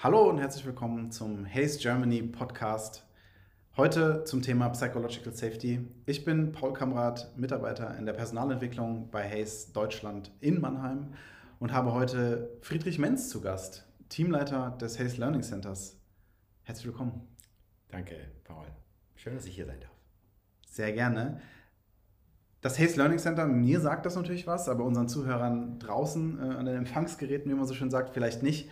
Hallo und herzlich willkommen zum Haze Germany Podcast. Heute zum Thema Psychological Safety. Ich bin Paul Kamrat, Mitarbeiter in der Personalentwicklung bei Haze Deutschland in Mannheim und habe heute Friedrich Menz zu Gast, Teamleiter des Haze Learning Centers. Herzlich willkommen. Danke, Paul. Schön, dass ich hier sein darf. Sehr gerne. Das Haze Learning Center, mir sagt das natürlich was, aber unseren Zuhörern draußen äh, an den Empfangsgeräten, wie man so schön sagt, vielleicht nicht.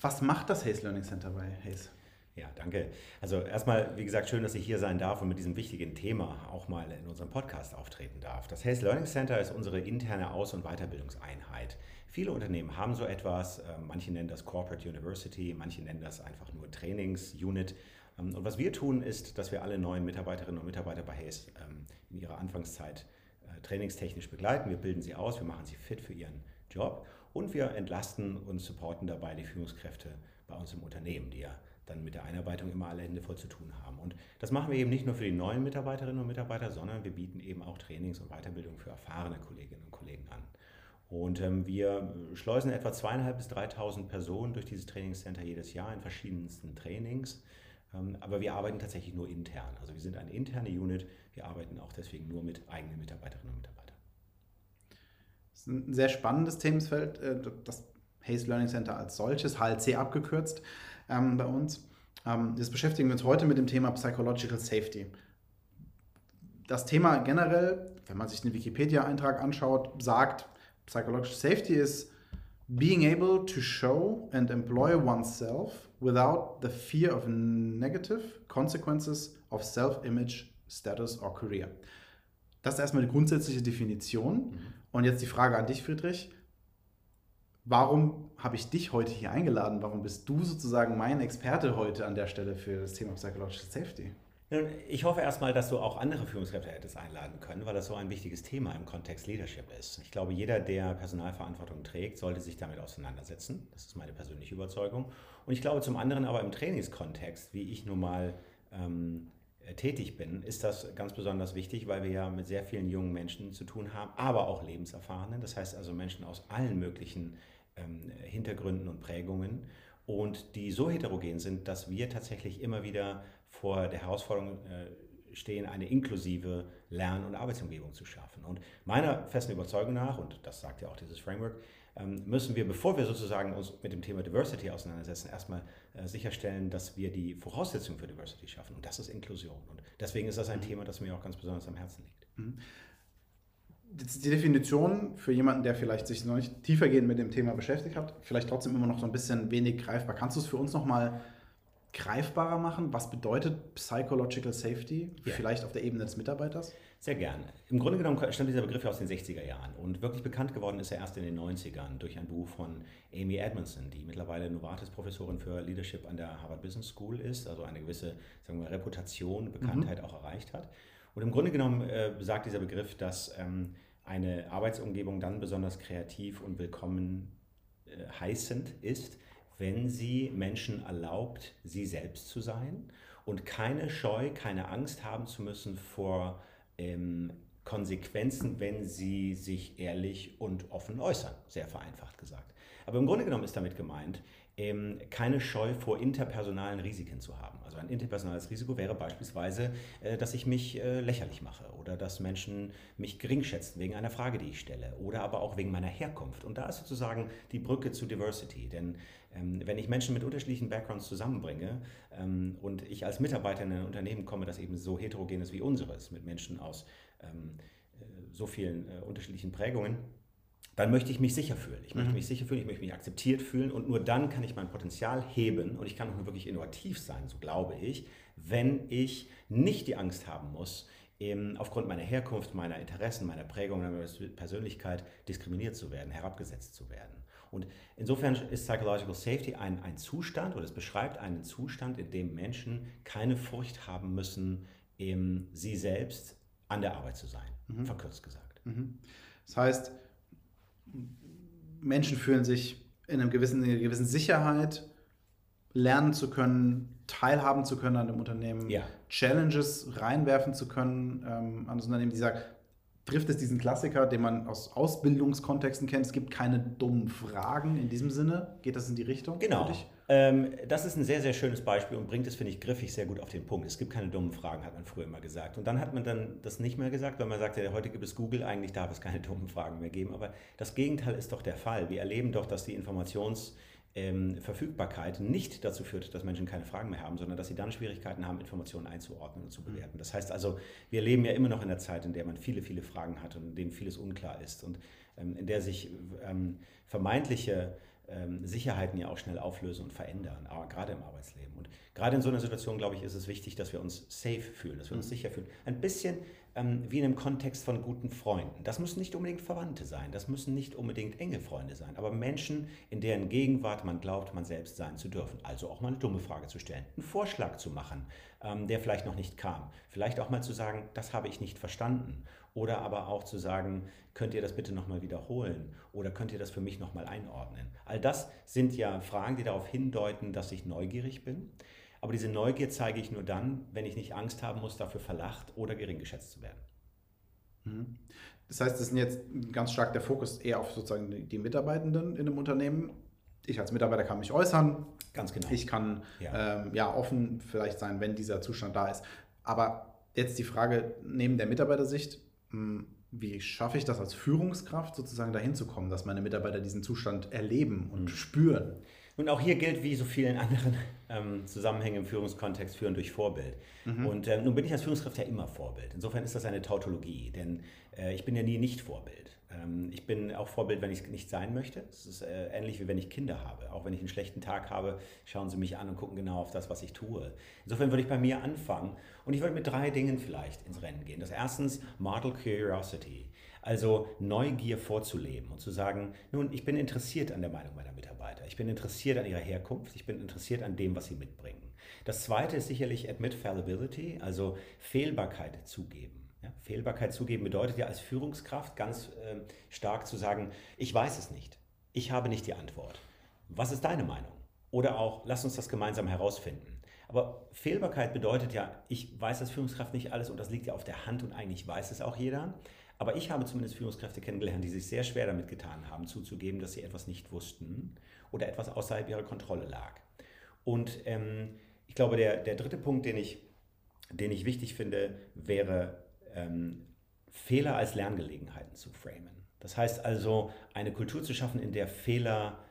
Was macht das Haze Learning Center bei Haze? Ja, danke. Also erstmal, wie gesagt, schön, dass ich hier sein darf und mit diesem wichtigen Thema auch mal in unserem Podcast auftreten darf. Das Haze Learning Center ist unsere interne Aus- und Weiterbildungseinheit. Viele Unternehmen haben so etwas, ähm, manche nennen das Corporate University, manche nennen das einfach nur Trainingsunit. Ähm, und was wir tun, ist, dass wir alle neuen Mitarbeiterinnen und Mitarbeiter bei Haze ähm, in ihrer Anfangszeit äh, trainingstechnisch begleiten. Wir bilden sie aus, wir machen sie fit für ihren Job und wir entlasten und supporten dabei die Führungskräfte bei uns im Unternehmen, die ja dann mit der Einarbeitung immer alle Hände voll zu tun haben. Und das machen wir eben nicht nur für die neuen Mitarbeiterinnen und Mitarbeiter, sondern wir bieten eben auch Trainings und Weiterbildung für erfahrene Kolleginnen und Kollegen an. Und ähm, wir schleusen etwa zweieinhalb bis 3.000 Personen durch dieses Trainingscenter jedes Jahr in verschiedensten Trainings. Ähm, aber wir arbeiten tatsächlich nur intern. Also wir sind eine interne Unit. Wir arbeiten auch deswegen nur mit eigenen Mitarbeiterinnen und Mitarbeitern. Das ist ein sehr spannendes Themenfeld, äh, das Haze Learning Center als solches, HLC abgekürzt ähm, bei uns. Ähm, das beschäftigen wir uns heute mit dem Thema Psychological Safety. Das Thema generell, wenn man sich den Wikipedia-Eintrag anschaut, sagt, Psychological Safety ist being able to show and employ oneself without the fear of negative consequences of self-image, status or career. Das ist erstmal die grundsätzliche Definition. Mhm. Und jetzt die Frage an dich, Friedrich. Warum habe ich dich heute hier eingeladen? Warum bist du sozusagen mein Experte heute an der Stelle für das Thema Psychological Safety? Ich hoffe erstmal, dass du auch andere Führungskräfte hättest einladen können, weil das so ein wichtiges Thema im Kontext Leadership ist. Ich glaube, jeder, der Personalverantwortung trägt, sollte sich damit auseinandersetzen. Das ist meine persönliche Überzeugung. Und ich glaube zum anderen aber im Trainingskontext, wie ich nun mal ähm, äh, tätig bin, ist das ganz besonders wichtig, weil wir ja mit sehr vielen jungen Menschen zu tun haben, aber auch lebenserfahrenen. Das heißt also Menschen aus allen möglichen ähm, Hintergründen und Prägungen und die so heterogen sind, dass wir tatsächlich immer wieder vor der Herausforderung äh, stehen, eine inklusive Lern- und Arbeitsumgebung zu schaffen. Und meiner festen Überzeugung nach, und das sagt ja auch dieses Framework, müssen wir, bevor wir sozusagen uns mit dem Thema Diversity auseinandersetzen, erstmal äh, sicherstellen, dass wir die Voraussetzungen für Diversity schaffen. Und das ist Inklusion. Und deswegen ist das ein mhm. Thema, das mir auch ganz besonders am Herzen liegt. Mhm. Die Definition für jemanden, der vielleicht sich noch nicht tiefergehend mit dem Thema beschäftigt hat, vielleicht trotzdem immer noch so ein bisschen wenig greifbar. Kannst du es für uns nochmal greifbarer machen? Was bedeutet Psychological Safety, ja. vielleicht auf der Ebene des Mitarbeiters? Sehr gerne. Im Grunde genommen stammt dieser Begriff aus den 60er Jahren und wirklich bekannt geworden ist er erst in den 90ern durch ein Buch von Amy Edmondson, die mittlerweile Novartis-Professorin für Leadership an der Harvard Business School ist, also eine gewisse sagen wir, Reputation, Bekanntheit mhm. auch erreicht hat. Und im Grunde genommen äh, besagt dieser Begriff, dass ähm, eine Arbeitsumgebung dann besonders kreativ und willkommen äh, heißend ist, wenn sie Menschen erlaubt, sie selbst zu sein und keine Scheu, keine Angst haben zu müssen vor ähm, Konsequenzen, wenn sie sich ehrlich und offen äußern, sehr vereinfacht gesagt. Aber im Grunde genommen ist damit gemeint, ähm, keine Scheu vor interpersonalen Risiken zu haben. Also ein interpersonales Risiko wäre beispielsweise, äh, dass ich mich äh, lächerlich mache oder dass Menschen mich gering schätzen wegen einer Frage, die ich stelle oder aber auch wegen meiner Herkunft. Und da ist sozusagen die Brücke zu Diversity. Denn wenn ich Menschen mit unterschiedlichen Backgrounds zusammenbringe ähm, und ich als Mitarbeiter in ein Unternehmen komme, das eben so heterogen ist wie unseres, mit Menschen aus äh, so vielen unterschiedlichen Prägungen, dann möchte ich mich sicher fühlen. Ich möchte mhm. mich sicher fühlen, ich möchte mich akzeptiert fühlen und nur dann kann ich mein Potenzial heben und ich kann auch wirklich innovativ sein, so glaube ich, wenn ich nicht die Angst haben muss, aufgrund meiner Herkunft, meiner Interessen, meiner Prägung, meiner Persönlichkeit diskriminiert zu werden, herabgesetzt zu werden. Und insofern ist Psychological Safety ein, ein Zustand oder es beschreibt einen Zustand, in dem Menschen keine Furcht haben müssen, eben sie selbst an der Arbeit zu sein, mhm. verkürzt gesagt. Mhm. Das heißt, Menschen fühlen sich in, einem gewissen, in einer gewissen Sicherheit, lernen zu können, teilhaben zu können an dem Unternehmen, ja. Challenges reinwerfen zu können ähm, an das Unternehmen, die sagt, trifft es diesen Klassiker, den man aus Ausbildungskontexten kennt. Es gibt keine dummen Fragen in diesem Sinne. Geht das in die Richtung? Genau. Ähm, das ist ein sehr, sehr schönes Beispiel und bringt es, finde ich, griffig sehr gut auf den Punkt. Es gibt keine dummen Fragen, hat man früher immer gesagt. Und dann hat man dann das nicht mehr gesagt, weil man sagte, heute gibt es Google, eigentlich darf es keine dummen Fragen mehr geben. Aber das Gegenteil ist doch der Fall. Wir erleben doch, dass die Informations- ähm, Verfügbarkeit nicht dazu führt, dass Menschen keine Fragen mehr haben, sondern dass sie dann Schwierigkeiten haben, Informationen einzuordnen und zu bewerten. Das heißt also, wir leben ja immer noch in der Zeit, in der man viele, viele Fragen hat und in denen vieles unklar ist und ähm, in der sich ähm, vermeintliche ähm, Sicherheiten ja auch schnell auflösen und verändern, aber gerade im Arbeitsleben. Und gerade in so einer Situation, glaube ich, ist es wichtig, dass wir uns safe fühlen, dass wir uns mhm. sicher fühlen. Ein bisschen ähm, wie in einem Kontext von guten Freunden. Das müssen nicht unbedingt Verwandte sein, das müssen nicht unbedingt enge Freunde sein, aber Menschen, in deren Gegenwart man glaubt, man selbst sein zu dürfen. Also auch mal eine dumme Frage zu stellen, einen Vorschlag zu machen, ähm, der vielleicht noch nicht kam. Vielleicht auch mal zu sagen, das habe ich nicht verstanden. Oder aber auch zu sagen, könnt ihr das bitte nochmal wiederholen? Oder könnt ihr das für mich nochmal einordnen? All das sind ja Fragen, die darauf hindeuten, dass ich neugierig bin. Aber diese Neugier zeige ich nur dann, wenn ich nicht Angst haben muss, dafür verlacht oder gering geschätzt zu werden. Mhm. Das heißt, das ist jetzt ganz stark der Fokus eher auf sozusagen die Mitarbeitenden in einem Unternehmen. Ich als Mitarbeiter kann mich äußern. Ganz genau. Ich kann ja. Ähm, ja offen vielleicht sein, wenn dieser Zustand da ist. Aber jetzt die Frage neben der Mitarbeitersicht, hm, wie schaffe ich das als Führungskraft sozusagen dahin zu kommen, dass meine Mitarbeiter diesen Zustand erleben und mhm. spüren? Und auch hier gilt, wie so vielen anderen ähm, Zusammenhängen im Führungskontext, führen durch Vorbild. Mhm. Und äh, nun bin ich als Führungskraft ja immer Vorbild. Insofern ist das eine Tautologie, denn äh, ich bin ja nie nicht Vorbild. Ähm, ich bin auch Vorbild, wenn ich es nicht sein möchte. Es ist äh, ähnlich wie wenn ich Kinder habe. Auch wenn ich einen schlechten Tag habe, schauen sie mich an und gucken genau auf das, was ich tue. Insofern würde ich bei mir anfangen und ich würde mit drei Dingen vielleicht ins Rennen gehen. Das erstens Model Curiosity. Also Neugier vorzuleben und zu sagen, nun, ich bin interessiert an der Meinung meiner Mitarbeiter. Ich bin interessiert an ihrer Herkunft. Ich bin interessiert an dem, was sie mitbringen. Das zweite ist sicherlich Admit Fallibility, also Fehlbarkeit zugeben. Ja, Fehlbarkeit zugeben bedeutet ja als Führungskraft ganz äh, stark zu sagen, ich weiß es nicht. Ich habe nicht die Antwort. Was ist deine Meinung? Oder auch, lass uns das gemeinsam herausfinden. Aber Fehlbarkeit bedeutet ja, ich weiß als Führungskraft nicht alles und das liegt ja auf der Hand und eigentlich weiß es auch jeder. Aber ich habe zumindest Führungskräfte kennengelernt, die sich sehr schwer damit getan haben, zuzugeben, dass sie etwas nicht wussten oder etwas außerhalb ihrer Kontrolle lag. Und ähm, ich glaube, der, der dritte Punkt, den ich, den ich wichtig finde, wäre, ähm, Fehler als Lerngelegenheiten zu framen. Das heißt also, eine Kultur zu schaffen, in der Fehler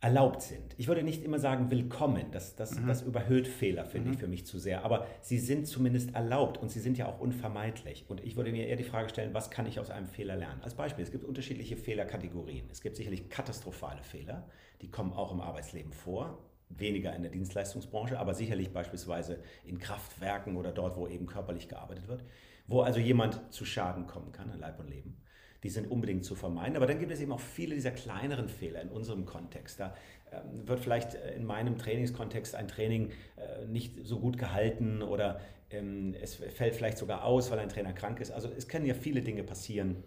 erlaubt sind. Ich würde nicht immer sagen willkommen, das, das, mhm. das überhöht Fehler, finde mhm. ich, für mich zu sehr, aber sie sind zumindest erlaubt und sie sind ja auch unvermeidlich. Und ich würde mir eher die Frage stellen, was kann ich aus einem Fehler lernen? Als Beispiel, es gibt unterschiedliche Fehlerkategorien. Es gibt sicherlich katastrophale Fehler, die kommen auch im Arbeitsleben vor, weniger in der Dienstleistungsbranche, aber sicherlich beispielsweise in Kraftwerken oder dort, wo eben körperlich gearbeitet wird, wo also jemand zu Schaden kommen kann an Leib und Leben die sind unbedingt zu vermeiden. Aber dann gibt es eben auch viele dieser kleineren Fehler in unserem Kontext. Da ähm, wird vielleicht äh, in meinem Trainingskontext ein Training äh, nicht so gut gehalten oder ähm, es fällt vielleicht sogar aus, weil ein Trainer krank ist. Also es können ja viele Dinge passieren,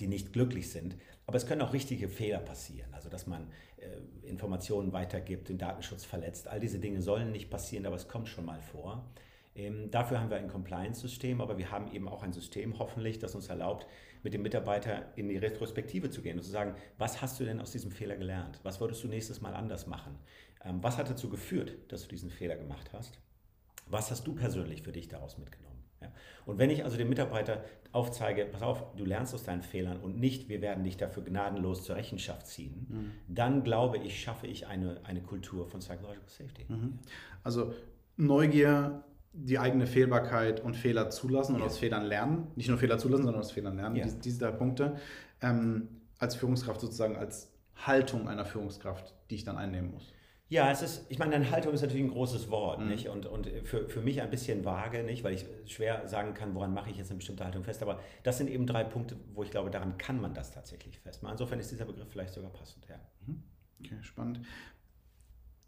die nicht glücklich sind. Aber es können auch richtige Fehler passieren. Also dass man äh, Informationen weitergibt, den Datenschutz verletzt. All diese Dinge sollen nicht passieren, aber es kommt schon mal vor. Ähm, dafür haben wir ein Compliance-System, aber wir haben eben auch ein System hoffentlich, das uns erlaubt, mit dem Mitarbeiter in die Retrospektive zu gehen und zu sagen, was hast du denn aus diesem Fehler gelernt? Was würdest du nächstes Mal anders machen? Ähm, was hat dazu geführt, dass du diesen Fehler gemacht hast? Was hast du persönlich für dich daraus mitgenommen? Ja. Und wenn ich also dem Mitarbeiter aufzeige, pass auf, du lernst aus deinen Fehlern und nicht, wir werden dich dafür gnadenlos zur Rechenschaft ziehen, mhm. dann glaube ich, schaffe ich eine, eine Kultur von Psychological Safety. Mhm. Also Neugier die eigene Fehlbarkeit und Fehler zulassen und ja. aus Fehlern lernen. Nicht nur Fehler zulassen, sondern aus Fehlern lernen. Ja. Diese, diese Punkte ähm, als Führungskraft sozusagen als Haltung einer Führungskraft, die ich dann einnehmen muss. Ja, es ist, ich meine, eine Haltung ist natürlich ein großes Wort, mhm. nicht? Und, und für, für mich ein bisschen vage, nicht? Weil ich schwer sagen kann, woran mache ich jetzt eine bestimmte Haltung fest. Aber das sind eben drei Punkte, wo ich glaube, daran kann man das tatsächlich festmachen. Insofern ist dieser Begriff vielleicht sogar passend, ja. Mhm. Okay, spannend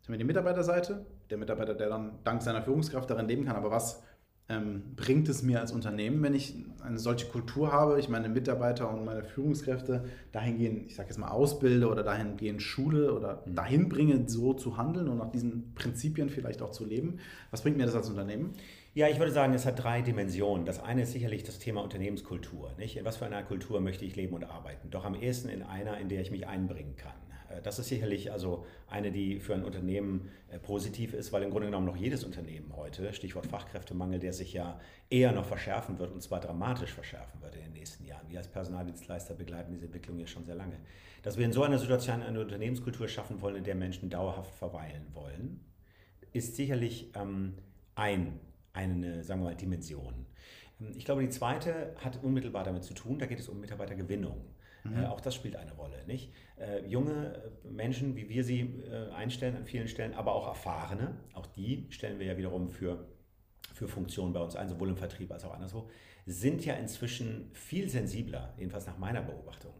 haben wir die Mitarbeiterseite, der Mitarbeiter, der dann dank seiner Führungskraft darin leben kann. Aber was ähm, bringt es mir als Unternehmen, wenn ich eine solche Kultur habe, ich meine Mitarbeiter und meine Führungskräfte dahingehend, ich sage jetzt mal, ausbilde oder dahingehend schule oder mhm. dahin bringe, so zu handeln und nach diesen Prinzipien vielleicht auch zu leben. Was bringt mir das als Unternehmen? Ja, ich würde sagen, es hat drei Dimensionen. Das eine ist sicherlich das Thema Unternehmenskultur. Nicht? In was für einer Kultur möchte ich leben und arbeiten? Doch am ehesten in einer, in der ich mich einbringen kann. Äh, das ist sicherlich also eine, die für ein Unternehmen äh, positiv ist, weil im Grunde genommen noch jedes Unternehmen heute, Stichwort Fachkräftemangel, der sich ja eher noch verschärfen wird und zwar dramatisch verschärfen wird in den nächsten Jahren. Wir als Personaldienstleister begleiten diese Entwicklung ja schon sehr lange. Dass wir in so einer Situation eine Unternehmenskultur schaffen wollen, in der Menschen dauerhaft verweilen wollen, ist sicherlich ähm, ein, eine, sagen wir mal, Dimension. Ähm, ich glaube, die zweite hat unmittelbar damit zu tun, da geht es um Mitarbeitergewinnung. Mhm. Äh, auch das spielt eine Rolle. Nicht? Äh, junge äh, Menschen, wie wir sie äh, einstellen an vielen Stellen, aber auch erfahrene, auch die stellen wir ja wiederum für, für Funktionen bei uns ein, sowohl im Vertrieb als auch anderswo, sind ja inzwischen viel sensibler, jedenfalls nach meiner Beobachtung,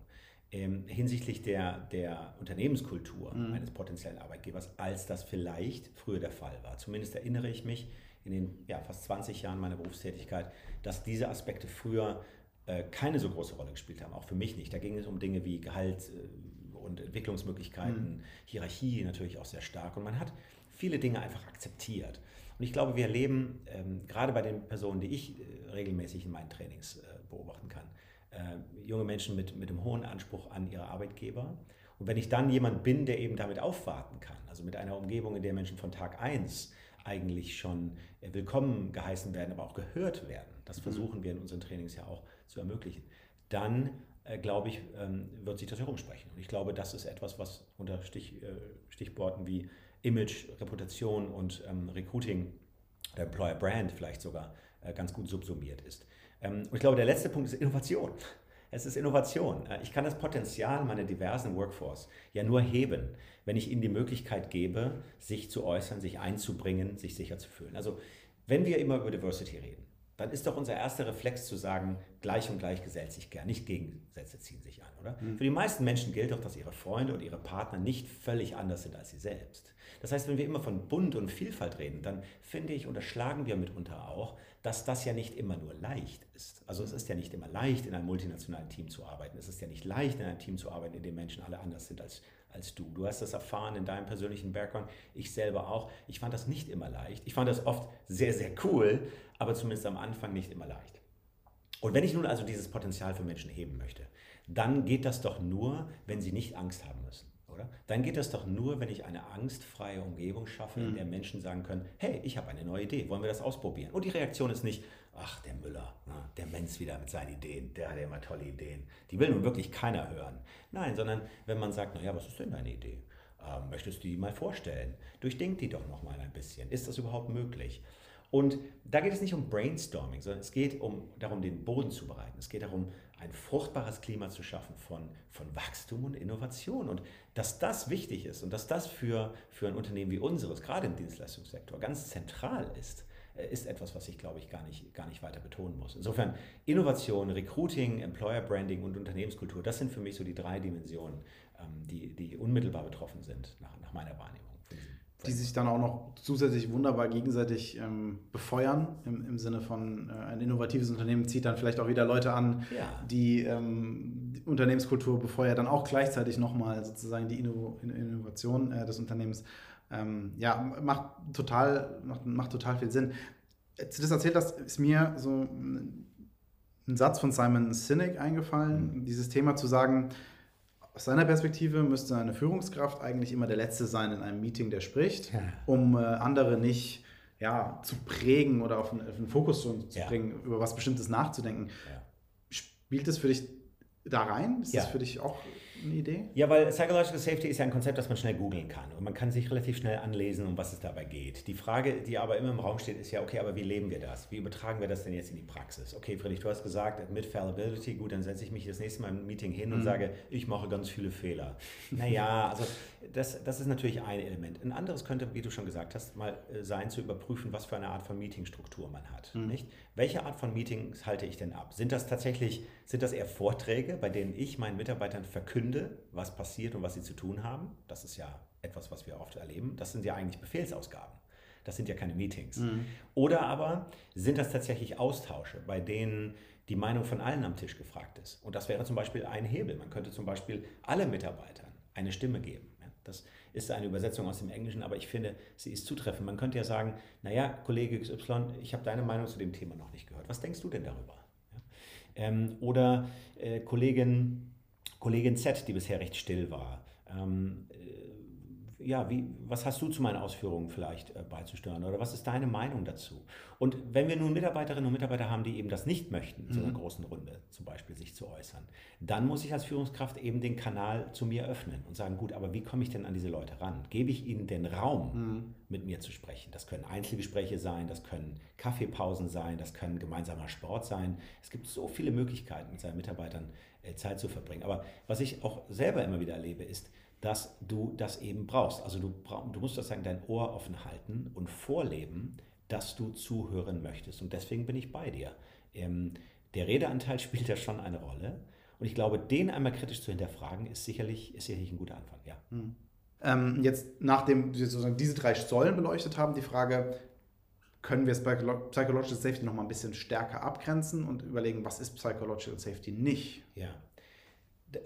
ähm, hinsichtlich der, der Unternehmenskultur mhm. eines potenziellen Arbeitgebers, als das vielleicht früher der Fall war. Zumindest erinnere ich mich in den ja, fast 20 Jahren meiner Berufstätigkeit, dass diese Aspekte früher keine so große Rolle gespielt haben, auch für mich nicht. Da ging es um Dinge wie Gehalt äh, und Entwicklungsmöglichkeiten, mhm. Hierarchie natürlich auch sehr stark und man hat viele Dinge einfach akzeptiert. Und ich glaube, wir erleben ähm, gerade bei den Personen, die ich äh, regelmäßig in meinen Trainings äh, beobachten kann, äh, junge Menschen mit, mit einem hohen Anspruch an ihre Arbeitgeber. Und wenn ich dann jemand bin, der eben damit aufwarten kann, also mit einer Umgebung, in der Menschen von Tag 1 eigentlich schon willkommen geheißen werden, aber auch gehört werden, das mhm. versuchen wir in unseren Trainings ja auch zu ermöglichen, dann äh, glaube ich, ähm, wird sich das herumsprechen. Und ich glaube, das ist etwas, was unter Stich, äh, Stichworten wie Image, Reputation und ähm, Recruiting, der Employer Brand vielleicht sogar äh, ganz gut subsumiert ist. Ähm, und ich glaube, der letzte Punkt ist Innovation. Es ist Innovation. Äh, ich kann das Potenzial meiner diversen Workforce ja nur heben, wenn ich ihnen die Möglichkeit gebe, sich zu äußern, sich einzubringen, sich sicher zu fühlen. Also wenn wir immer über Diversity reden, dann ist doch unser erster Reflex zu sagen, gleich und gleich gesellt sich gern, nicht Gegensätze ziehen sich an, oder? Mhm. Für die meisten Menschen gilt doch, dass ihre Freunde und ihre Partner nicht völlig anders sind als sie selbst. Das heißt, wenn wir immer von Bunt und Vielfalt reden, dann finde ich, unterschlagen wir mitunter auch, dass das ja nicht immer nur leicht ist. Also es ist ja nicht immer leicht, in einem multinationalen Team zu arbeiten. Es ist ja nicht leicht, in einem Team zu arbeiten, in dem Menschen alle anders sind als, als du. Du hast das erfahren in deinem persönlichen Background, ich selber auch. Ich fand das nicht immer leicht. Ich fand das oft sehr, sehr cool, aber zumindest am Anfang nicht immer leicht. Und wenn ich nun also dieses Potenzial für Menschen heben möchte, dann geht das doch nur, wenn sie nicht Angst haben müssen. Oder? Dann geht das doch nur, wenn ich eine angstfreie Umgebung schaffe, in mhm. der Menschen sagen können, hey, ich habe eine neue Idee, wollen wir das ausprobieren? Und die Reaktion ist nicht, ach, der Müller, der Mensch wieder mit seinen Ideen, der hat ja immer tolle Ideen. Die will nun wirklich keiner hören. Nein, sondern wenn man sagt, naja, was ist denn deine Idee? Ähm, möchtest du die mal vorstellen? Durchdenk die doch noch mal ein bisschen. Ist das überhaupt möglich? Und da geht es nicht um Brainstorming, sondern es geht um, darum, den Boden zu bereiten. Es geht darum, ein fruchtbares Klima zu schaffen von, von Wachstum und Innovation. Und dass das wichtig ist und dass das für, für ein Unternehmen wie unseres, gerade im Dienstleistungssektor, ganz zentral ist, äh, ist etwas, was ich, glaube ich, gar nicht, gar nicht weiter betonen muss. Insofern Innovation, Recruiting, Employer Branding und Unternehmenskultur, das sind für mich so die drei Dimensionen, ähm, die, die unmittelbar betroffen sind, nach, nach meiner Wahrnehmung die sich dann auch noch zusätzlich wunderbar gegenseitig ähm, befeuern, im, im Sinne von äh, ein innovatives Unternehmen zieht dann vielleicht auch wieder Leute an, ja. die, ähm, die, Unternehmenskultur befeuert dann auch gleichzeitig nochmal sozusagen die Inno Innovation äh, des Unternehmens. Ähm, ja, macht total, macht, macht total viel Sinn. Als du das erzählt hast, ist mir so ein Satz von Simon Sinek eingefallen, mhm. dieses Thema zu sagen, aus seiner Perspektive müsste eine Führungskraft eigentlich immer der Letzte sein in einem Meeting, der spricht, ja. um äh, andere nicht ja, zu prägen oder auf einen, auf einen Fokus zu, ja. bringen, über was Bestimmtes nachzudenken. Spielt das für dich da rein? Ist das für dich auch eine Idee? Ja, weil Psychological Safety ist ja ein Konzept, das man schnell googeln kann und man kann sich relativ schnell anlesen, um was es dabei geht. Die Frage, die aber immer im Raum steht, ist ja, okay, aber wie leben wir das? Wie übertragen wir das denn jetzt in die Praxis? Okay, Friedrich, du hast gesagt, mit Fallibility, gut, dann setze ich mich das nächste Mal im Meeting hin mhm. und sage, ich mache ganz viele Fehler. Naja, also das, das ist natürlich ein Element. Ein anderes könnte, wie du schon gesagt hast, mal äh, sein, zu überprüfen, was für eine Art von Meetingstruktur man hat. Mhm. Nicht? Welche Art von Meetings halte ich denn ab? Sind das tatsächlich, sind das eher Vorträge, bei denen ich meinen Mitarbeitern verkünde, was passiert und was sie zu tun haben? Das ist ja etwas, was wir oft erleben. Das sind ja eigentlich Befehlsausgaben. Das sind ja keine Meetings. Mhm. Oder aber sind das tatsächlich Austausche, bei denen die Meinung von allen am Tisch gefragt ist. Und das wäre zum Beispiel ein Hebel. Man könnte zum Beispiel alle Mitarbeitern eine Stimme geben. Das ist eine Übersetzung aus dem Englischen, aber ich finde, sie ist zutreffend. Man könnte ja sagen, naja, Kollege XY, ich habe deine Meinung zu dem Thema noch nicht gehört. Was denkst du denn darüber? Ähm, oder äh, Kollegin, Kollegin Z, die bisher recht still war. Ähm, ja, wie, was hast du zu meinen Ausführungen vielleicht äh, beizusteuern oder was ist deine Meinung dazu? Und wenn wir nun Mitarbeiterinnen und Mitarbeiter haben, die eben das nicht möchten, mhm. so einer großen Runde zum Beispiel sich zu äußern, dann muss ich als Führungskraft eben den Kanal zu mir öffnen und sagen, gut, aber wie komme ich denn an diese Leute ran? Gebe ich ihnen den Raum, mhm. mit mir zu sprechen? Das können Einzelgespräche sein, das können Kaffeepausen sein, das können gemeinsamer Sport sein. Es gibt so viele Möglichkeiten, mit seinen Mitarbeitern äh, Zeit zu verbringen. Aber was ich auch selber immer wieder erlebe, ist, dass du das eben brauchst. Also du, du musst sozusagen dein Ohr offen halten und vorleben, dass du zuhören möchtest. Und deswegen bin ich bei dir. Ähm, der Redeanteil spielt ja schon eine Rolle. Und ich glaube, den einmal kritisch zu hinterfragen, ist sicherlich, ist sicherlich ein guter Anfang. Ja. Hm. Ähm, jetzt, nachdem wir sozusagen diese drei Säulen beleuchtet haben, die Frage, können wir Psychological Safety noch mal ein bisschen stärker abgrenzen und überlegen, was ist Psychological Safety nicht? Ja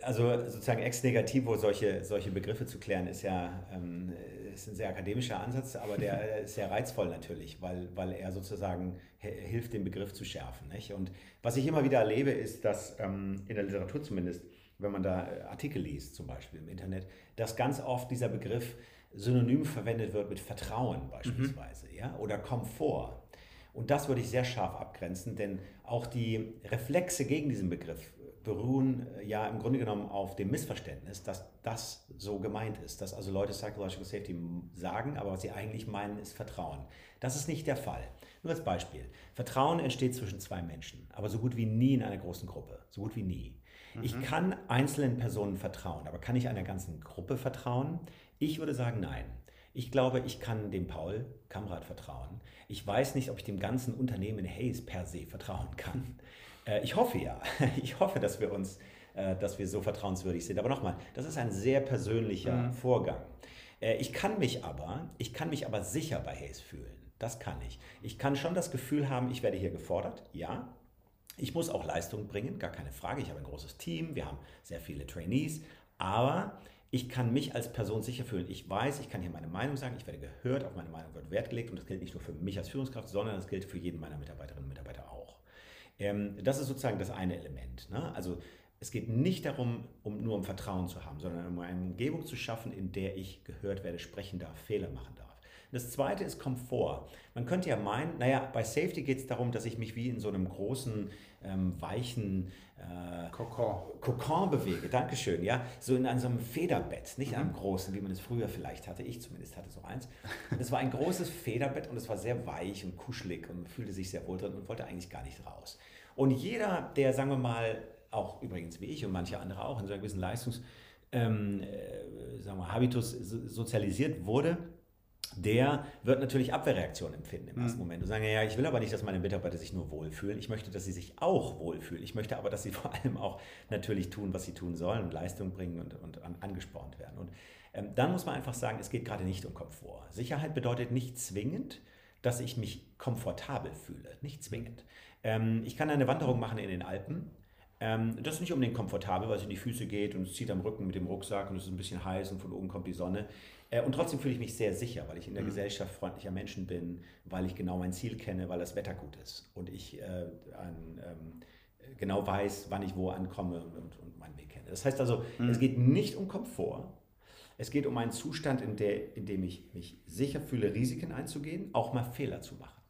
also sozusagen ex negativo solche, solche Begriffe zu klären, ist ja ähm, ist ein sehr akademischer Ansatz, aber der ist sehr reizvoll natürlich, weil, weil er sozusagen hilft, den Begriff zu schärfen. Nicht? Und was ich immer wieder erlebe, ist, dass ähm, in der Literatur zumindest, wenn man da äh, Artikel liest, zum Beispiel im Internet, dass ganz oft dieser Begriff synonym verwendet wird mit Vertrauen beispielsweise mhm. ja? oder Komfort. Und das würde ich sehr scharf abgrenzen, denn auch die Reflexe gegen diesen Begriff beruhen äh, ja im Grunde genommen auf dem Missverständnis, dass das so gemeint ist, dass also Leute Psychological Safety sagen, aber was sie eigentlich meinen, ist Vertrauen. Das ist nicht der Fall. Nur als Beispiel. Vertrauen entsteht zwischen zwei Menschen, aber so gut wie nie in einer großen Gruppe. So gut wie nie. Mhm. Ich kann einzelnen Personen vertrauen, aber kann ich einer ganzen Gruppe vertrauen? Ich würde sagen, nein. Ich glaube, ich kann dem Paul Kamrat vertrauen. Ich weiß nicht, ob ich dem ganzen Unternehmen Hayes per se vertrauen kann. Äh, ich hoffe ja. Ich hoffe, dass wir uns, äh, dass wir so vertrauenswürdig sind. Aber nochmal, das ist ein sehr persönlicher mhm. Vorgang. Äh, ich kann mich aber, ich kann mich aber sicher bei Hayes fühlen. Das kann ich. Ich kann schon das Gefühl haben, ich werde hier gefordert. Ja. Ich muss auch Leistung bringen, gar keine Frage. Ich habe ein großes Team, wir haben sehr viele Trainees, aber ich kann mich als Person sicher fühlen. Ich weiß, ich kann hier meine Meinung sagen, ich werde gehört, auf meine Meinung wird Wert gelegt und das gilt nicht nur für mich als Führungskraft, sondern das gilt für jeden meiner Mitarbeiterinnen und Mitarbeiter auch. Ähm, das ist sozusagen das eine Element. Ne? Also es geht nicht darum, um, nur um Vertrauen zu haben, sondern um eine Umgebung zu schaffen, in der ich gehört werde, sprechen darf, Fehler machen darf. Das zweite ist Komfort. Man könnte ja meinen, naja, bei Safety geht es darum, dass ich mich wie in so einem großen, ähm, weichen äh, Kokon. Kokon bewege. Dankeschön, ja. So in einem Federbett, nicht mhm. einem großen, wie man es früher vielleicht hatte. Ich zumindest hatte so eins. Und es war ein großes Federbett und es war sehr weich und kuschelig und fühlte sich sehr wohl drin und wollte eigentlich gar nicht raus. Und jeder, der, sagen wir mal, auch übrigens wie ich und manche andere auch in so einem gewissen Leistungs- ähm, äh, sagen wir, Habitus sozialisiert wurde, der wird natürlich Abwehrreaktionen empfinden im ersten mhm. Moment und sagen, ja, ich will aber nicht, dass meine Mitarbeiter sich nur wohlfühlen. Ich möchte, dass sie sich auch wohlfühlen. Ich möchte aber, dass sie vor allem auch natürlich tun, was sie tun sollen und Leistung bringen und, und an, angespornt werden. Und ähm, dann muss man einfach sagen, es geht gerade nicht um Komfort. Sicherheit bedeutet nicht zwingend, dass ich mich komfortabel fühle. Nicht zwingend. Ähm, ich kann eine Wanderung machen in den Alpen. Ähm, das ist nicht unbedingt komfortabel, weil es in die Füße geht und es zieht am Rücken mit dem Rucksack und es ist ein bisschen heiß und von oben kommt die Sonne. Äh, und trotzdem fühle ich mich sehr sicher, weil ich in der mhm. Gesellschaft freundlicher Menschen bin, weil ich genau mein Ziel kenne, weil das Wetter gut ist und ich äh, ein, ähm, genau weiß, wann ich wo ankomme und, und, meinen Weg kenne. Das heißt also, mhm. es geht nicht um Komfort. Es geht um einen Zustand, in, der, in dem ich mich sicher fühle, Risiken einzugehen, auch mal Fehler zu machen.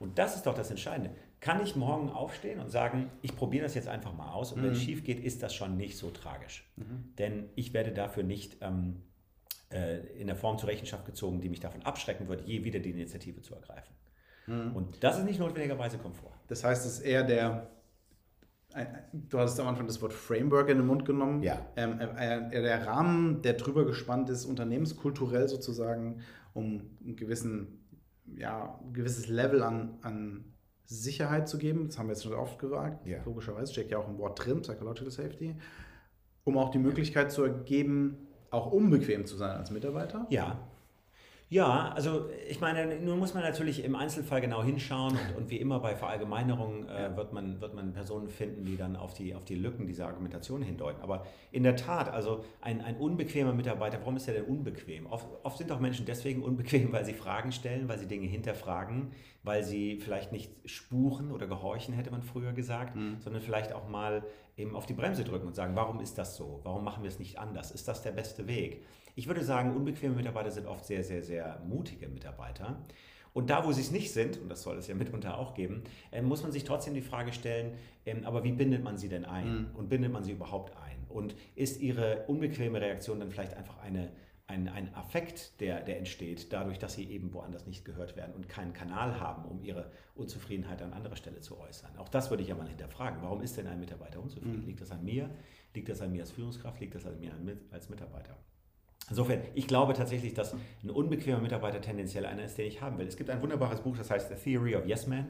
Und das ist doch das Entscheidende. Kann ich morgen aufstehen und sagen, ich probiere das jetzt einfach mal aus und mhm. wenn es schief geht, ist das schon nicht so tragisch. Mhm. Denn ich werde dafür nicht ähm, äh, in der Form zur Rechenschaft gezogen, die mich davon abschrecken wird, je wieder die Initiative zu ergreifen. Mhm. Und das ist nicht notwendigerweise Komfort. Das heißt, es ist eher der, du hast am Anfang das Wort Framework in den Mund genommen. Ja. Ähm, äh, der Rahmen, der drüber gespannt ist, unternehmenskulturell sozusagen, um ein gewissen, ja, ein gewisses Level an, an Sicherheit zu geben. Das haben wir jetzt schon oft gesagt. Ja. Logischerweise steckt ja auch ein Wort drin, Psychological Safety. Um auch die Möglichkeit zu ergeben, auch unbequem zu sein als Mitarbeiter? Ja. Ja, also ich meine, nun muss man natürlich im Einzelfall genau hinschauen und, und wie immer bei Verallgemeinerungen äh, wird, man, wird man Personen finden, die dann auf die, auf die Lücken dieser Argumentation hindeuten. Aber in der Tat, also ein, ein unbequemer Mitarbeiter, warum ist er denn unbequem? Oft, oft sind auch Menschen deswegen unbequem, weil sie Fragen stellen, weil sie Dinge hinterfragen, weil sie vielleicht nicht spuren oder gehorchen, hätte man früher gesagt, mhm. sondern vielleicht auch mal eben auf die Bremse drücken und sagen, warum ist das so? Warum machen wir es nicht anders? Ist das der beste Weg? Ich würde sagen, unbequeme Mitarbeiter sind oft sehr, sehr, sehr mutige Mitarbeiter. Und da, wo sie es nicht sind, und das soll es ja mitunter auch geben, äh, muss man sich trotzdem die Frage stellen, ähm, aber wie bindet man sie denn ein? Mhm. Und bindet man sie überhaupt ein? Und ist ihre unbequeme Reaktion dann vielleicht einfach eine, ein, ein Affekt, der, der entsteht, dadurch, dass sie eben woanders nicht gehört werden und keinen Kanal haben, um ihre Unzufriedenheit an anderer Stelle zu äußern? Auch das würde ich ja mal hinterfragen. Warum ist denn ein Mitarbeiter unzufrieden? Mhm. Liegt das an mir? Liegt das an mir als Führungskraft? Liegt das an mir als Mitarbeiter? Insofern, ich glaube tatsächlich, dass ein unbequemer Mitarbeiter tendenziell einer ist, den ich haben will. Es gibt ein wunderbares Buch, das heißt The Theory of Yes Man.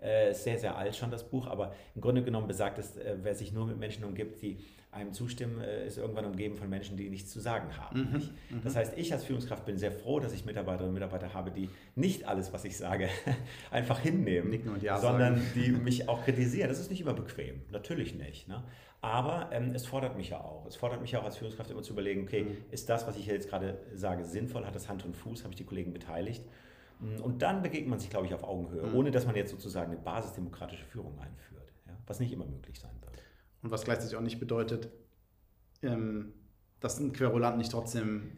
Äh, sehr, sehr alt schon das Buch, aber im Grunde genommen besagt es, äh, wer sich nur mit Menschen umgibt, die einem zustimmen, äh, ist irgendwann umgeben von Menschen, die nichts zu sagen haben. Mhm, mhm. Das heißt, ich als Führungskraft bin sehr froh, dass ich Mitarbeiterinnen und Mitarbeiter habe, die nicht alles, was ich sage, einfach hinnehmen, ja sondern sagen. die mich auch kritisieren. Das ist nicht immer bequem, natürlich nicht. Ne? Aber ähm, es fordert mich ja auch. Es fordert mich auch als Führungskraft immer zu überlegen, okay, mhm. ist das, was ich jetzt gerade sage, sinnvoll? Hat das Hand und Fuß? Habe ich die Kollegen beteiligt? Mm, und dann begegnet man sich, glaube ich, auf Augenhöhe, mhm. ohne dass man jetzt sozusagen eine basisdemokratische Führung einführt, ja? was nicht immer möglich sein wird. Und was gleichzeitig auch nicht bedeutet, ähm, dass ein Querulant nicht trotzdem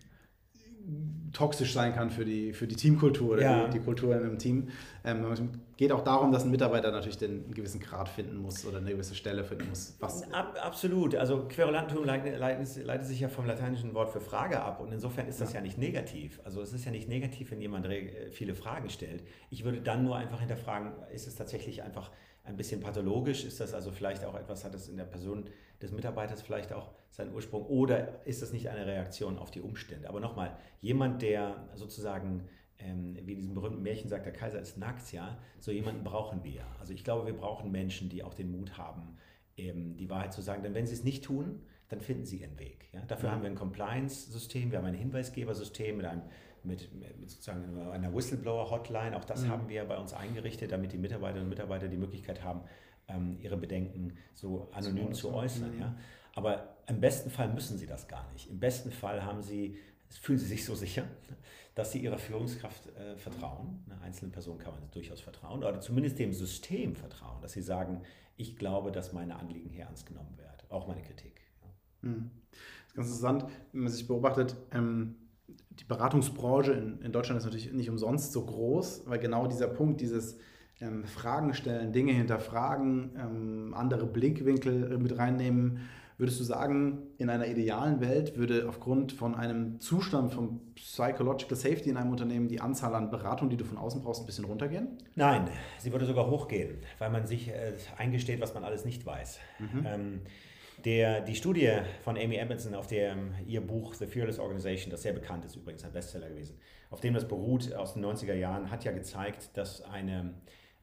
toxisch sein kann für die, für die Teamkultur oder ja. die, die, Kultur in einem Team. Ähm, es geht auch darum, dass ein Mitarbeiter natürlich den, einen gewissen Grad finden muss oder eine gewisse Stelle finden muss. Ab, absolut. Also Querulantum leitet, leitet, leitet, sich ja vom lateinischen Wort für Frage ab und insofern ist das ja. ja nicht negativ. Also es ist ja nicht negativ, wenn jemand viele Fragen stellt. Ich würde dann nur einfach hinterfragen, ist es tatsächlich einfach ein bisschen pathologisch? Ist das also vielleicht auch etwas, hat es in der Person des Mitarbeiters vielleicht auch seinen Ursprung oder ist das nicht eine Reaktion auf die Umstände? Aber nochmal, jemand, der sozusagen, ähm, wie in diesem berühmten Märchen sagt, der Kaiser ist nackt, ja, so jemanden brauchen wir. Also ich glaube, wir brauchen Menschen, die auch den Mut haben, eben die Wahrheit zu sagen. Denn wenn sie es nicht tun, dann finden sie ihren Weg. Ja? Dafür mhm. haben wir ein Compliance-System, wir haben ein Hinweisgebersystem mit einem mit, mit sozusagen einer Whistleblower-Hotline. Auch das mhm. haben wir bei uns eingerichtet, damit die Mitarbeiterinnen und Mitarbeiter die Möglichkeit haben, ähm, ihre Bedenken so anonym zu äußern. Ja? Aber im besten Fall müssen sie das gar nicht. Im besten Fall haben sie, fühlen sie sich so sicher, dass sie ihrer Führungskraft äh, vertrauen. Einer einzelnen Person kann man durchaus vertrauen, oder zumindest dem System vertrauen, dass sie sagen, ich glaube, dass meine Anliegen hier ernst genommen werden, auch meine Kritik. Mhm. Das ist ganz interessant, wenn man sich beobachtet, ähm, die Beratungsbranche in, in Deutschland ist natürlich nicht umsonst so groß, weil genau dieser Punkt, dieses ähm, Fragen stellen, Dinge hinterfragen, ähm, andere Blickwinkel äh, mit reinnehmen. Würdest du sagen, in einer idealen Welt würde aufgrund von einem Zustand von Psychological Safety in einem Unternehmen die Anzahl an Beratungen, die du von außen brauchst, ein bisschen runtergehen? Nein, sie würde sogar hochgehen, weil man sich äh, eingesteht, was man alles nicht weiß. Mhm. Ähm, der, die Studie von Amy Edmondson, auf der ihr Buch The Fearless Organization, das sehr bekannt ist, übrigens ein Bestseller gewesen, auf dem das beruht aus den 90er Jahren, hat ja gezeigt, dass eine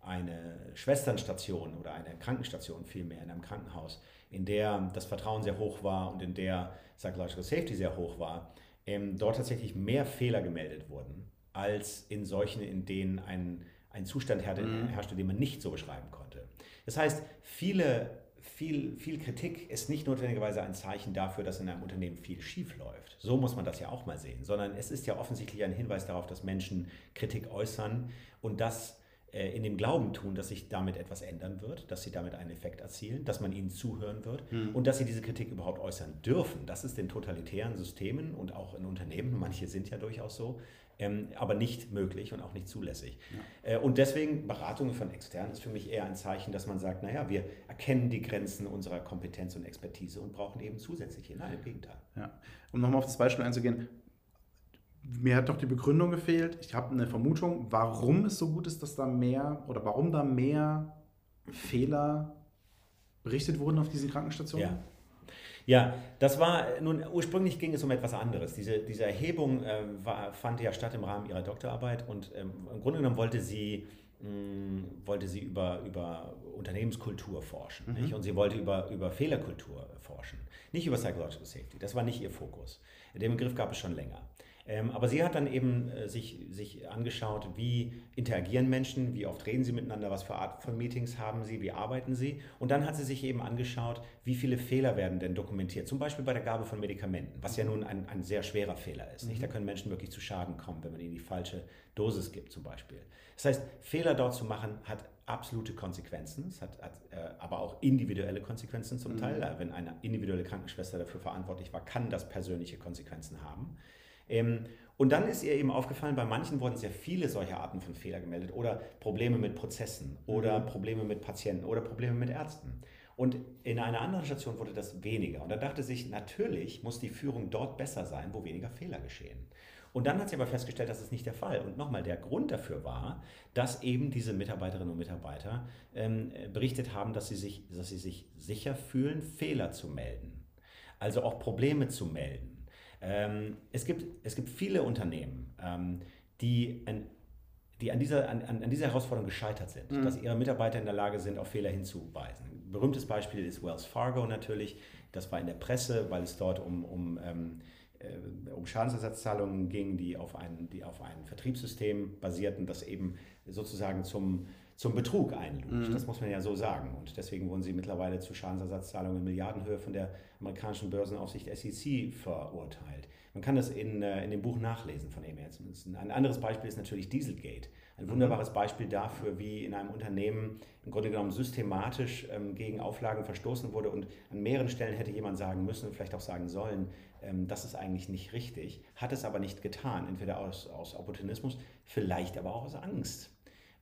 eine Schwesternstation oder eine Krankenstation vielmehr in einem Krankenhaus, in der das Vertrauen sehr hoch war und in der Psychological Safety sehr hoch war, ähm, dort tatsächlich mehr Fehler gemeldet wurden, als in solchen, in denen ein, ein Zustand herrschte, mhm. herrschte, den man nicht so beschreiben konnte. Das heißt, viele, viel, viel Kritik ist nicht notwendigerweise ein Zeichen dafür, dass in einem Unternehmen viel schief läuft. So muss man das ja auch mal sehen, sondern es ist ja offensichtlich ein Hinweis darauf, dass Menschen Kritik äußern und das äh, in dem Glauben tun, dass sich damit etwas ändern wird, dass sie damit einen Effekt erzielen, dass man ihnen zuhören wird mhm. und dass sie diese Kritik überhaupt äußern dürfen. Das ist in totalitären Systemen und auch in Unternehmen, manche sind ja durchaus so, ähm, aber nicht möglich und auch nicht zulässig. Ja. Äh, und deswegen Beratungen von externen ist für mich eher ein Zeichen, dass man sagt, naja, wir erkennen die Grenzen unserer Kompetenz und Expertise und brauchen eben zusätzliche. Nein, im Gegenteil. Ja. Um nochmal auf das Beispiel einzugehen, mir hat doch die Begründung gefehlt. Ich habe eine Vermutung, warum es so gut ist, dass da mehr oder warum da mehr Fehler berichtet wurden auf diesen Krankenstationen. Ja. Ja, das war, nun ursprünglich ging es um etwas anderes. Diese, diese Erhebung äh, war, fand ja statt im Rahmen ihrer Doktorarbeit und ähm, im Grunde genommen wollte sie, mm, wollte sie über, über Unternehmenskultur forschen. Mhm. Und sie wollte über, über Fehlerkultur forschen, nicht über Psychological Safety. Das war nicht ihr Fokus. Den Begriff gab es schon länger. Ähm, aber sie hat dann eben äh, sich, sich angeschaut, wie interagieren Menschen, wie oft reden sie miteinander, was für Art von Meetings haben sie, wie arbeiten sie. Und dann hat sie sich eben angeschaut, wie viele Fehler werden denn dokumentiert, zum Beispiel bei der Gabe von Medikamenten, was ja nun ein, ein sehr schwerer Fehler ist. Mhm. Nicht? Da können Menschen wirklich zu Schaden kommen, wenn man ihnen die falsche Dosis gibt zum Beispiel. Das heißt, Fehler dort zu machen, hat absolute Konsequenzen, es hat, hat äh, aber auch individuelle Konsequenzen zum mhm. Teil. Wenn eine individuelle Krankenschwester dafür verantwortlich war, kann das persönliche Konsequenzen haben. Ähm, und dann ist ihr eben aufgefallen, bei manchen wurden sehr viele solcher Arten von Fehler gemeldet oder Probleme mit Prozessen oder mhm. Probleme mit Patienten oder Probleme mit Ärzten. Und in einer anderen Station wurde das weniger. Und da dachte sich, natürlich muss die Führung dort besser sein, wo weniger Fehler geschehen. Und dann hat sie aber festgestellt, dass es nicht der Fall. Und nochmal, der Grund dafür war, dass eben diese Mitarbeiterinnen und Mitarbeiter ähm, berichtet haben, dass sie, sich, dass sie sich sicher fühlen, Fehler zu melden. Also auch Probleme zu melden. Ähm, es, gibt, es gibt viele Unternehmen, ähm, die, an, die an, dieser, an, an dieser Herausforderung gescheitert sind, mhm. dass ihre Mitarbeiter in der Lage sind, auf Fehler hinzuweisen. Ein berühmtes Beispiel ist Wells Fargo natürlich. Das war in der Presse, weil es dort um, um, ähm, äh, um Schadensersatzzahlungen ging, die auf, ein, die auf ein Vertriebssystem basierten, das eben sozusagen zum zum Betrug einlud. Mhm. Das muss man ja so sagen. Und deswegen wurden sie mittlerweile zu Schadensersatzzahlungen in Milliardenhöhe von der amerikanischen Börsenaufsicht SEC verurteilt. Man kann das in, äh, in dem Buch nachlesen von Amy Edmondson. Ein anderes Beispiel ist natürlich Dieselgate. Ein mhm. wunderbares Beispiel dafür, wie in einem Unternehmen im Grunde genommen systematisch ähm, gegen Auflagen verstoßen wurde und an mehreren Stellen hätte jemand sagen müssen und vielleicht auch sagen sollen, ähm, das ist eigentlich nicht richtig, hat es aber nicht getan, entweder aus, aus Opportunismus, vielleicht aber auch aus Angst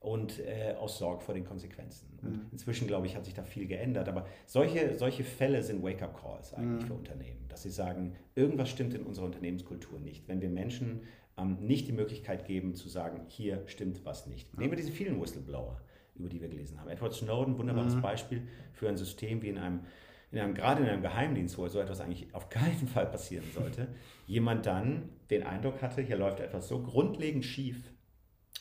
und äh, aus Sorge vor den Konsequenzen. Und mhm. inzwischen, glaube ich, hat sich da viel geändert. Aber solche, solche Fälle sind Wake-up-Calls eigentlich mhm. für Unternehmen, dass sie sagen, irgendwas stimmt in unserer Unternehmenskultur nicht. Wenn wir Menschen ähm, nicht die Möglichkeit geben zu sagen, hier stimmt was nicht. Mhm. Nehmen wir diese vielen Whistleblower, über die wir gelesen haben. Edward Snowden, wunderbares mhm. Beispiel für ein System wie in einem in einem, gerade in einem Geheimdienst, wo so etwas eigentlich auf keinen Fall passieren sollte, jemand dann den Eindruck hatte, hier läuft etwas so grundlegend schief,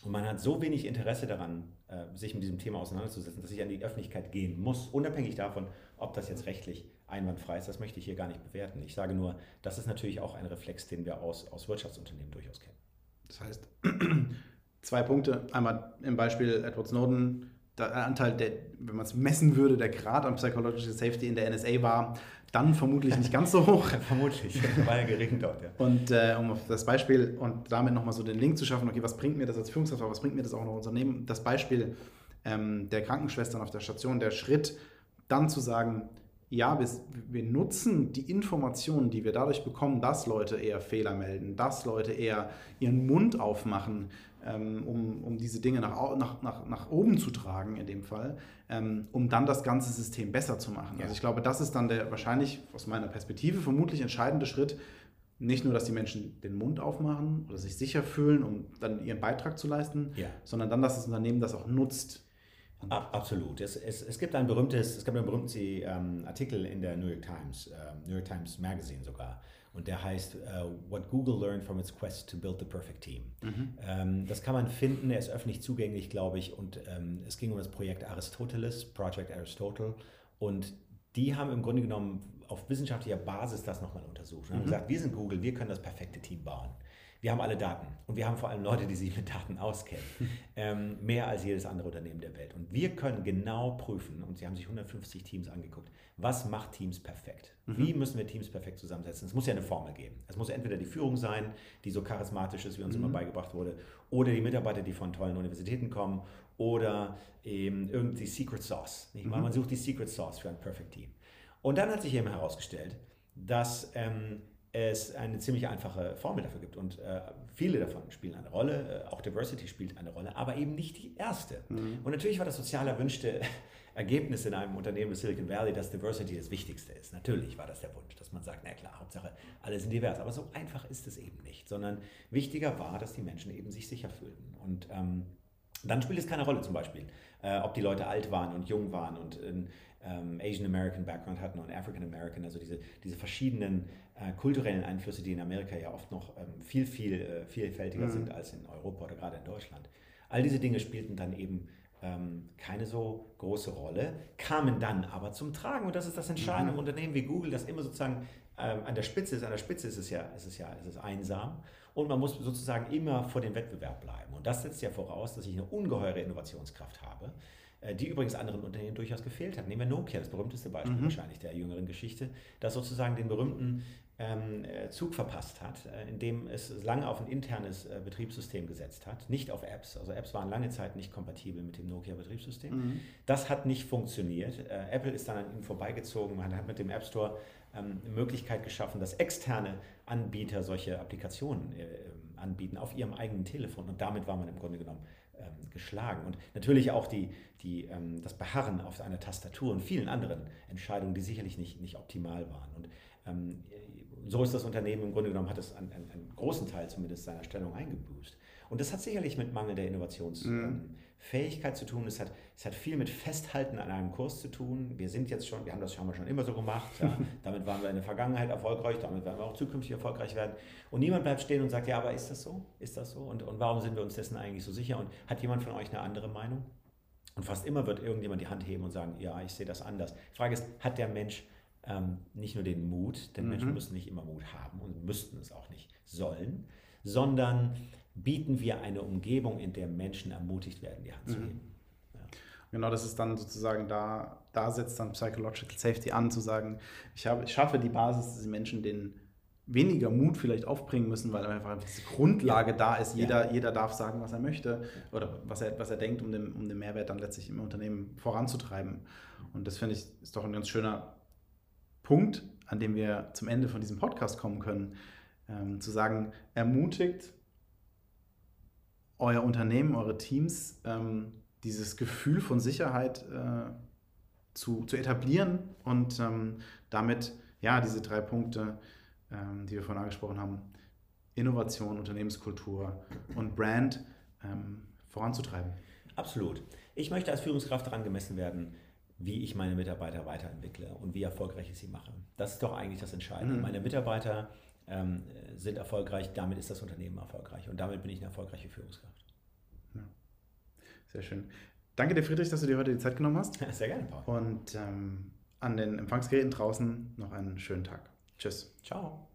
und man hat so wenig Interesse daran, äh, sich mit diesem Thema auseinanderzusetzen, dass ich an die Öffentlichkeit gehen muss, unabhängig davon, ob das jetzt rechtlich einwandfrei ist. Das möchte ich hier gar nicht bewerten. Ich sage nur, das ist natürlich auch ein Reflex, den wir aus, aus Wirtschaftsunternehmen durchaus kennen. Das heißt, zwei Punkte. Einmal im Beispiel Edward Snowden, der Anteil, der, wenn man es messen würde, der Grad an Psychological Safety in der NSA war dann vermutlich nicht ganz so hoch. vermutlich, war ja gering dort, ja. Und äh, um auf das Beispiel und damit nochmal so den Link zu schaffen, okay, was bringt mir das als Führungskraft, was bringt mir das auch noch Unternehmen? Das Beispiel ähm, der Krankenschwestern auf der Station, der Schritt, dann zu sagen, ja, wir, wir, nutzen die Informationen, die wir dadurch bekommen, dass Leute eher Fehler melden, dass Leute eher ihren Mund aufmachen, um, um diese Dinge nach, nach, nach, nach oben zu tragen, in dem Fall, ähm, um dann das ganze System besser zu machen. Also ich glaube, das ist dann der wahrscheinlich aus meiner Perspektive vermutlich entscheidende Schritt, nicht nur, dass die Menschen den Mund aufmachen oder sich sicher fühlen, um dann ihren Beitrag zu leisten, ja. sondern dann, dass das Unternehmen das auch nutzt. Absolut. Es, es, es gibt ein berühmtes, es gibt einen berühmten ähm, Artikel in der New York Times, New York Times Magazine sogar, und der heißt uh, What Google Learned from its Quest to Build the Perfect Team. Mhm. Ähm, das kann man finden, er ist öffentlich zugänglich, glaube ich, und ähm, es ging um das Projekt Aristoteles, Project Aristotle, und die haben im Grunde genommen auf wissenschaftlicher Basis das nochmal untersucht und mhm. haben gesagt, wir sind Google, wir können das perfekte Team bauen. Wir haben alle Daten und wir haben vor allem Leute, die sich mit Daten auskennen. ähm, mehr als jedes andere Unternehmen der Welt. Und wir können genau prüfen, und sie haben sich 150 Teams angeguckt, was macht Teams perfekt? Mhm. Wie müssen wir Teams perfekt zusammensetzen? Es muss ja eine Formel geben. Es muss entweder die Führung sein, die so charismatisch ist, wie uns mhm. immer beigebracht wurde, oder die Mitarbeiter, die von tollen Universitäten kommen, oder eben irgendwie Secret Sauce. Mhm. Man sucht die Secret Sauce für ein Perfect Team. Und dann hat sich eben herausgestellt, dass ähm, es eine ziemlich einfache Formel dafür gibt. Und äh, viele davon spielen eine Rolle, äh, auch Diversity spielt eine Rolle, aber eben nicht die erste. Mhm. Und natürlich war das sozial erwünschte Ergebnis in einem Unternehmen wie Silicon Valley, dass Diversity das Wichtigste ist. Natürlich war das der Wunsch, dass man sagt, na klar, Hauptsache alle sind divers. Aber so einfach ist es eben nicht, sondern wichtiger war, dass die Menschen eben sich sicher fühlten. Und ähm, dann spielt es keine Rolle zum Beispiel, äh, ob die Leute alt waren und jung waren und einen ähm, Asian American Background hatten und African American, also diese, diese verschiedenen äh, kulturellen Einflüsse, die in Amerika ja oft noch ähm, viel, viel äh, vielfältiger mhm. sind als in Europa oder gerade in Deutschland. All diese Dinge spielten dann eben ähm, keine so große Rolle, kamen dann aber zum Tragen. Und das ist das Entscheidende mhm. Unternehmen wie Google, das immer sozusagen ähm, an der Spitze ist. An der Spitze ist es ja, ist es ja ist es einsam. und man muss sozusagen immer vor dem Wettbewerb bleiben. Und das setzt ja voraus, dass ich eine ungeheure Innovationskraft habe, die übrigens anderen Unternehmen durchaus gefehlt hat. Nehmen wir Nokia, das berühmteste Beispiel mhm. wahrscheinlich der jüngeren Geschichte, das sozusagen den berühmten ähm, äh, Zug verpasst hat, äh, indem es lange auf ein internes äh, Betriebssystem gesetzt hat, nicht auf Apps. Also Apps waren lange Zeit nicht kompatibel mit dem Nokia-Betriebssystem. Mhm. Das hat nicht funktioniert. Äh, Apple ist dann an ihm vorbeigezogen. Man hat mit dem App Store ähm, Möglichkeit geschaffen, dass externe Anbieter solche Applikationen äh, ähm, anbieten auf ihrem eigenen Telefon. Und damit war man im Grunde genommen ähm, geschlagen. Und natürlich auch die, die, ähm, das Beharren auf einer Tastatur und vielen anderen Entscheidungen, die sicherlich nicht, nicht optimal waren. Und ähm, so ist das Unternehmen im Grunde genommen, hat es einen, einen, großen Teil zumindest seiner Stellung eingebüßt. Und das hat sicherlich mit Mangel der Innovationsfähigkeit mhm. Zu tun. Es hat, es hat viel mit Festhalten an einem Kurs zu tun. Wir sind jetzt schon, wir haben das schon, schon immer so gemacht. Ja. damit waren wir in der Vergangenheit erfolgreich, damit werden wir auch zukünftig erfolgreich werden. Und niemand bleibt stehen und sagt, ja, aber ist das so? Ist das so? Und, und warum sind wir uns dessen eigentlich so sicher? Und hat jemand von euch eine andere Meinung? Und fast immer wird irgendjemand die Hand heben und sagen, ja, ich sehe das anders. Die Frage ist, hat der Mensch ähm, nicht nur den Mut, denn mhm. Menschen müssen nicht immer Mut haben und müssten es auch nicht sollen, sondern bieten wir eine Umgebung, in der Menschen ermutigt werden, die Hand mhm. zu heben. Ja. Genau, das ist dann sozusagen da, da setzt dann Psychological Safety an, zu sagen, ich, habe, ich schaffe die Basis, dass die Menschen den weniger Mut vielleicht aufbringen müssen, weil einfach diese Grundlage ja. da ist. Jeder, ja. jeder darf sagen, was er möchte oder was er, was er denkt, um den, um den Mehrwert dann letztlich im Unternehmen voranzutreiben. Und das finde ich ist doch ein ganz schöner Punkt, an dem wir zum Ende von diesem Podcast kommen können, ähm, zu sagen, ermutigt euer Unternehmen, eure Teams, ähm, dieses Gefühl von Sicherheit äh, zu, zu etablieren und ähm, damit ja diese drei Punkte, ähm, die wir vorhin angesprochen haben, Innovation, Unternehmenskultur und Brand ähm, voranzutreiben. Absolut. Ich möchte als Führungskraft daran gemessen werden, wie ich meine Mitarbeiter weiterentwickle und wie erfolgreich ich sie mache. Das ist doch eigentlich das Entscheidende. Mhm. Meine Mitarbeiter ähm, sind erfolgreich, damit ist das Unternehmen erfolgreich und damit bin ich eine erfolgreiche Führungskraft. Ja. Sehr schön. Danke dir, Friedrich, dass du dir heute die Zeit genommen hast. Sehr gerne, Paul. Und ähm, an den Empfangsgeräten draußen noch einen schönen Tag. Tschüss. Ciao.